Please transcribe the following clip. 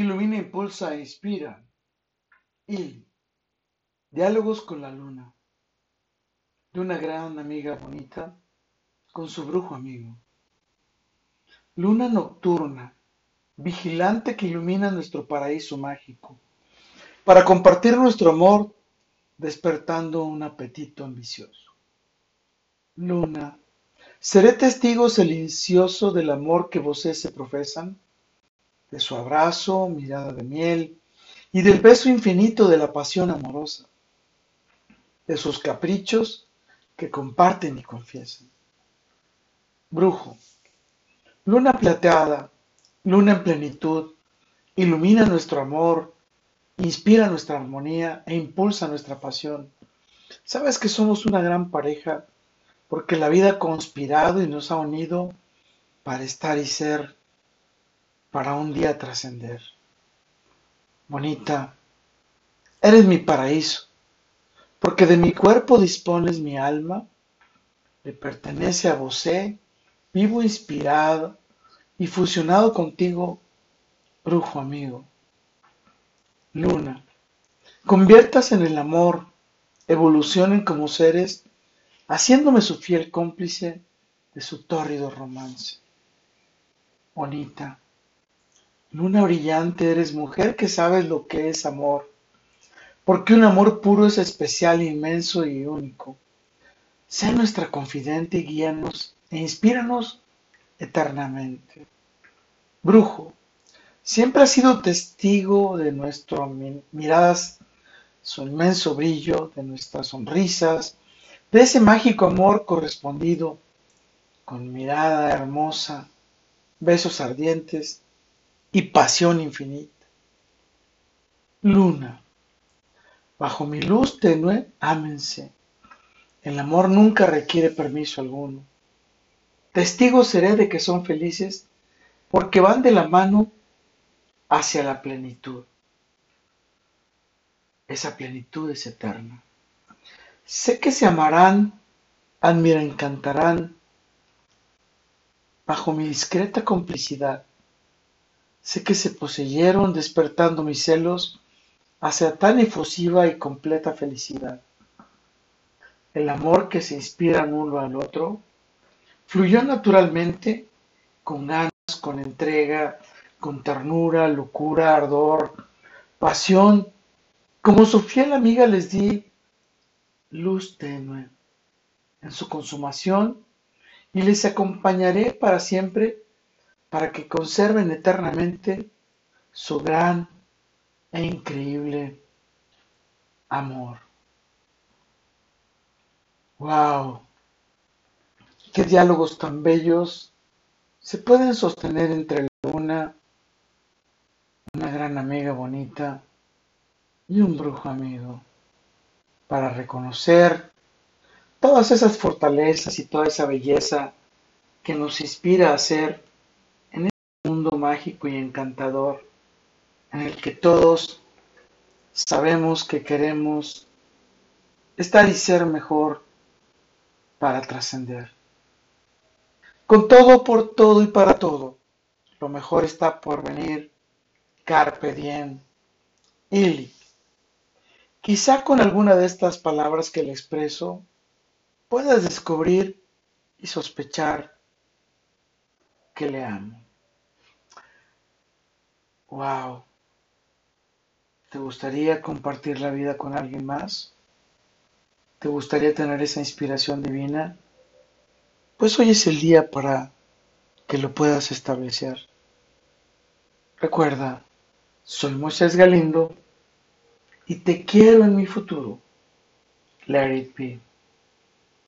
ilumina, impulsa e inspira. Y diálogos con la luna, de una gran amiga bonita con su brujo amigo. Luna nocturna, vigilante que ilumina nuestro paraíso mágico, para compartir nuestro amor, despertando un apetito ambicioso. Luna, seré testigo silencioso del amor que voces se profesan, de su abrazo, mirada de miel, y del beso infinito de la pasión amorosa, de sus caprichos que comparten y confiesan. Brujo, luna plateada, luna en plenitud, ilumina nuestro amor, inspira nuestra armonía e impulsa nuestra pasión. Sabes que somos una gran pareja porque la vida ha conspirado y nos ha unido para estar y ser, para un día trascender. Bonita, eres mi paraíso, porque de mi cuerpo dispones mi alma, le pertenece a vosé, vivo inspirado y fusionado contigo, brujo amigo. Luna, conviertas en el amor, evolucionen como seres, haciéndome su fiel cómplice de su tórrido romance. Bonita, luna brillante, eres mujer que sabes lo que es amor porque un amor puro es especial, inmenso y único. Sé nuestra confidente y guíanos e inspíranos eternamente. Brujo, siempre has sido testigo de nuestras miradas, su inmenso brillo, de nuestras sonrisas, de ese mágico amor correspondido con mirada hermosa, besos ardientes y pasión infinita. Luna, Bajo mi luz tenue, ámense. El amor nunca requiere permiso alguno. Testigo seré de que son felices porque van de la mano hacia la plenitud. Esa plenitud es eterna. Sé que se amarán, admira, encantarán bajo mi discreta complicidad. Sé que se poseyeron despertando mis celos hacia tan efusiva y completa felicidad. El amor que se inspiran uno al otro fluyó naturalmente con ganas, con entrega, con ternura, locura, ardor, pasión. Como su fiel amiga les di luz tenue en su consumación y les acompañaré para siempre para que conserven eternamente su gran e increíble amor. ¡Wow! ¡Qué diálogos tan bellos se pueden sostener entre una, una gran amiga bonita y un brujo amigo para reconocer todas esas fortalezas y toda esa belleza que nos inspira a ser mágico y encantador en el que todos sabemos que queremos estar y ser mejor para trascender. Con todo, por todo y para todo, lo mejor está por venir. Carpe diem. Ili. Quizá con alguna de estas palabras que le expreso puedas descubrir y sospechar que le amo. Wow. ¿Te gustaría compartir la vida con alguien más? ¿Te gustaría tener esa inspiración divina? Pues hoy es el día para que lo puedas establecer. Recuerda, soy Moisés Galindo y te quiero en mi futuro. Let it be.